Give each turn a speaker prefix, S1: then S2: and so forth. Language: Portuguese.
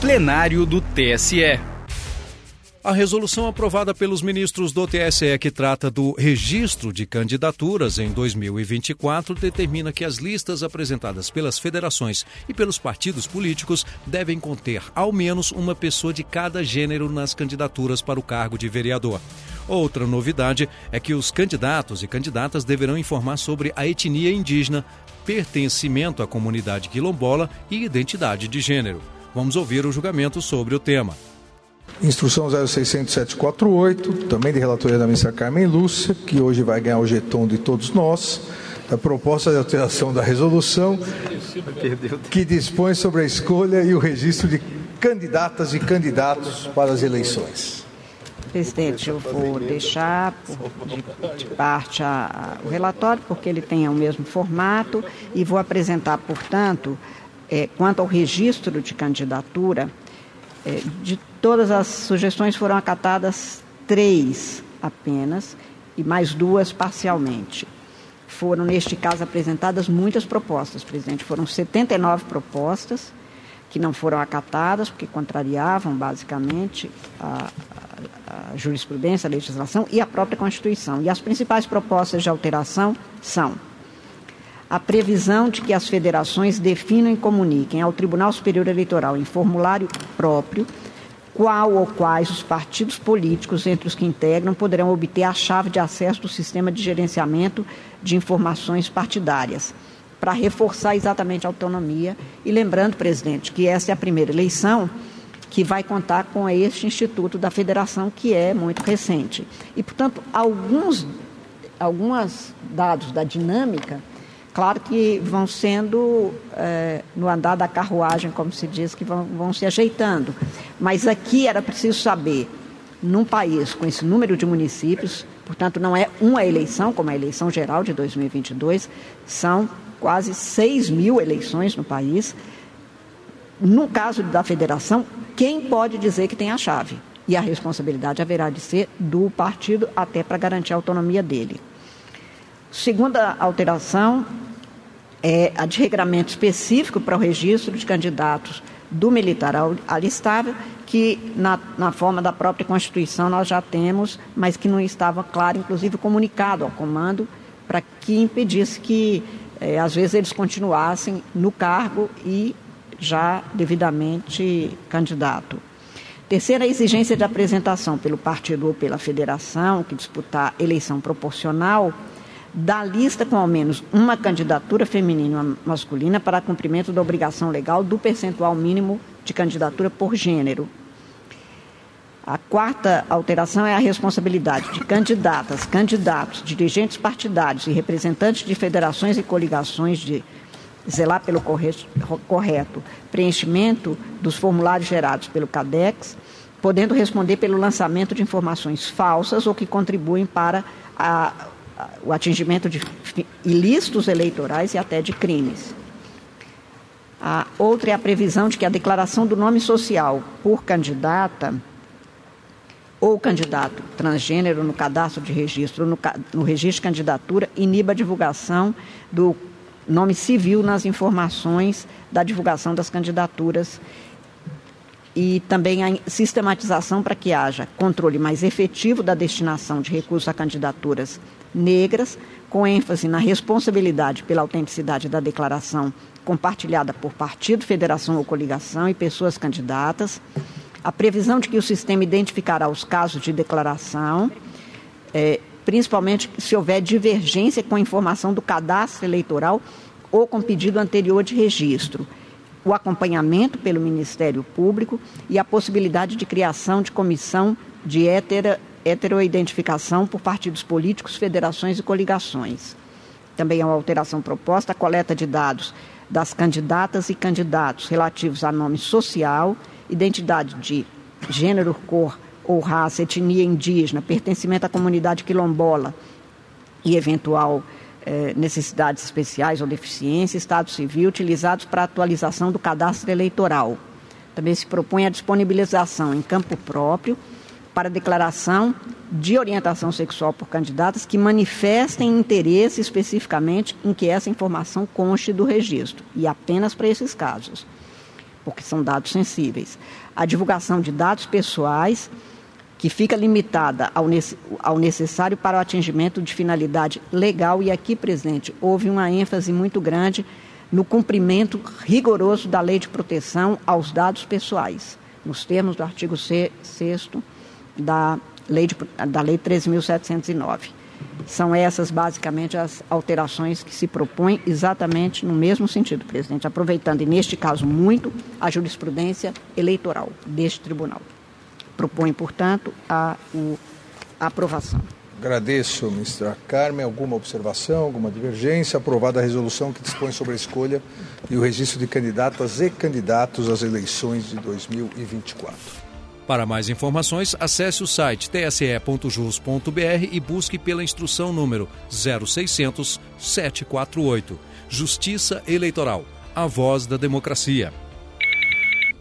S1: plenário do TSE.
S2: A resolução aprovada pelos ministros do TSE que trata do registro de candidaturas em 2024 determina que as listas apresentadas pelas federações e pelos partidos políticos devem conter ao menos uma pessoa de cada gênero nas candidaturas para o cargo de vereador. Outra novidade é que os candidatos e candidatas deverão informar sobre a etnia indígena, pertencimento à comunidade quilombola e identidade de gênero. Vamos ouvir o julgamento sobre o tema.
S3: Instrução 060748, também de relatoria da ministra Carmen Lúcia, que hoje vai ganhar o jeton de todos nós, da proposta de alteração da resolução, que dispõe sobre a escolha e o registro de candidatas e candidatos para as eleições.
S4: Presidente, eu vou deixar de, de parte a, a, o relatório, porque ele tem o mesmo formato, e vou apresentar, portanto, é, quanto ao registro de candidatura, é, de todas as sugestões foram acatadas três apenas e mais duas parcialmente. Foram, neste caso, apresentadas muitas propostas, presidente. Foram 79 propostas que não foram acatadas, porque contrariavam, basicamente, a, a, a jurisprudência, a legislação e a própria Constituição. E as principais propostas de alteração são a previsão de que as federações definam e comuniquem ao Tribunal Superior Eleitoral em formulário próprio qual ou quais os partidos políticos entre os que integram poderão obter a chave de acesso do sistema de gerenciamento de informações partidárias, para reforçar exatamente a autonomia. E lembrando, presidente, que essa é a primeira eleição que vai contar com este Instituto da Federação, que é muito recente. E, portanto, alguns, alguns dados da dinâmica Claro que vão sendo, é, no andar da carruagem, como se diz, que vão, vão se ajeitando. Mas aqui era preciso saber, num país com esse número de municípios, portanto, não é uma eleição, como a eleição geral de 2022, são quase 6 mil eleições no país. No caso da federação, quem pode dizer que tem a chave? E a responsabilidade haverá de ser do partido, até para garantir a autonomia dele. Segunda alteração é a de regramento específico para o registro de candidatos do militar alistável, que na, na, forma da própria Constituição nós já temos, mas que não estava claro, inclusive comunicado ao comando, para que impedisse que, é, às vezes, eles continuassem no cargo e já devidamente candidato. Terceira, a exigência de apresentação pelo partido ou pela federação que disputar eleição proporcional da lista com ao menos uma candidatura feminina ou masculina para cumprimento da obrigação legal do percentual mínimo de candidatura por gênero. A quarta alteração é a responsabilidade de candidatas, candidatos, dirigentes partidários e representantes de federações e coligações de zelar pelo correto preenchimento dos formulários gerados pelo CADEX, podendo responder pelo lançamento de informações falsas ou que contribuem para a o atingimento de ilícitos eleitorais e até de crimes. A outra é a previsão de que a declaração do nome social por candidata ou candidato transgênero no cadastro de registro, no, no registro de candidatura, iniba a divulgação do nome civil nas informações da divulgação das candidaturas e também a sistematização para que haja controle mais efetivo da destinação de recursos a candidaturas negras, com ênfase na responsabilidade pela autenticidade da declaração compartilhada por partido, federação ou coligação e pessoas candidatas, a previsão de que o sistema identificará os casos de declaração, é, principalmente se houver divergência com a informação do cadastro eleitoral ou com pedido anterior de registro, o acompanhamento pelo Ministério Público e a possibilidade de criação de comissão de hétera heteroidentificação por partidos políticos, federações e coligações. Também é uma alteração proposta a coleta de dados das candidatas e candidatos relativos a nome social, identidade de gênero, cor ou raça, etnia indígena, pertencimento à comunidade quilombola e eventual eh, necessidades especiais ou deficiência, estado civil, utilizados para atualização do cadastro eleitoral. Também se propõe a disponibilização em campo próprio para declaração de orientação sexual por candidatas que manifestem interesse especificamente em que essa informação conste do registro, e apenas para esses casos. porque são dados sensíveis. A divulgação de dados pessoais, que fica limitada ao, ao necessário para o atingimento de finalidade legal, e aqui, presidente, houve uma ênfase muito grande no cumprimento rigoroso da lei de proteção aos dados pessoais, nos termos do artigo 6 da lei, de, da lei 13.709. São essas, basicamente, as alterações que se propõem exatamente no mesmo sentido, presidente, aproveitando, e neste caso, muito a jurisprudência eleitoral deste tribunal. Propõe, portanto, a, o, a aprovação.
S3: Agradeço, ministra Carmen. Alguma observação, alguma divergência? Aprovada a resolução que dispõe sobre a escolha e o registro de candidatas e candidatos às eleições de 2024.
S2: Para mais informações, acesse o site tse.jus.br e busque pela instrução número 0600 748. Justiça Eleitoral. A voz da democracia.